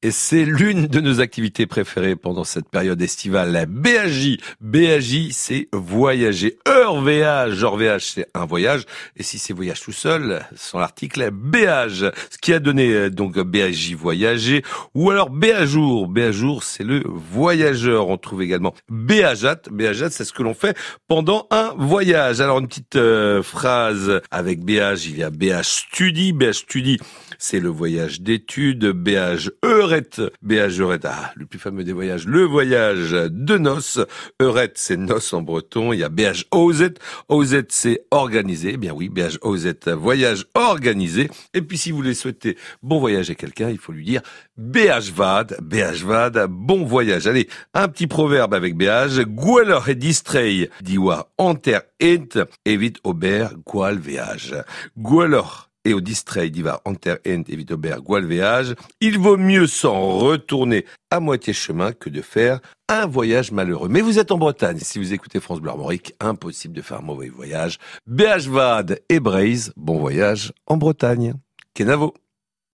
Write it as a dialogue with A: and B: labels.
A: Et c'est l'une de nos activités préférées pendant cette période estivale, la BAJ. BAJ, c'est voyager. Heure VH. Heure VH, c'est un voyage. Et si c'est voyage tout seul, sans l'article, BAJ. Ce qui a donné euh, donc BAJ voyager. Ou alors. BAJour, c'est le voyageur. On trouve également BAJat. BAJat, c'est ce que l'on fait pendant un voyage. Alors une petite euh, phrase avec BAJ. Il y a BH Study. BH Study, c'est le voyage d'études. BH Eurette. BH ah, le plus fameux des voyages, le voyage de noces. Eurette, c'est noces en breton. Il y a BH OZ. OZ, c'est organisé. Eh bien oui, BH OZ, voyage organisé. Et puis si vous voulez souhaiter bon voyage à quelqu'un, il faut lui dire BH VAD. BH VAD, bon voyage. Allez, un petit proverbe avec BH. Goualor et distray, diwa enter ent, évite aubert, gual véage. Goualor et au distrait d'Ivar Enter Ent et Vitober Gualvéage, il vaut mieux s'en retourner à moitié chemin que de faire un voyage malheureux. Mais vous êtes en Bretagne, si vous écoutez France Bleu Armorique, impossible de faire un mauvais voyage. BH et Braise, bon voyage en Bretagne. Kenavo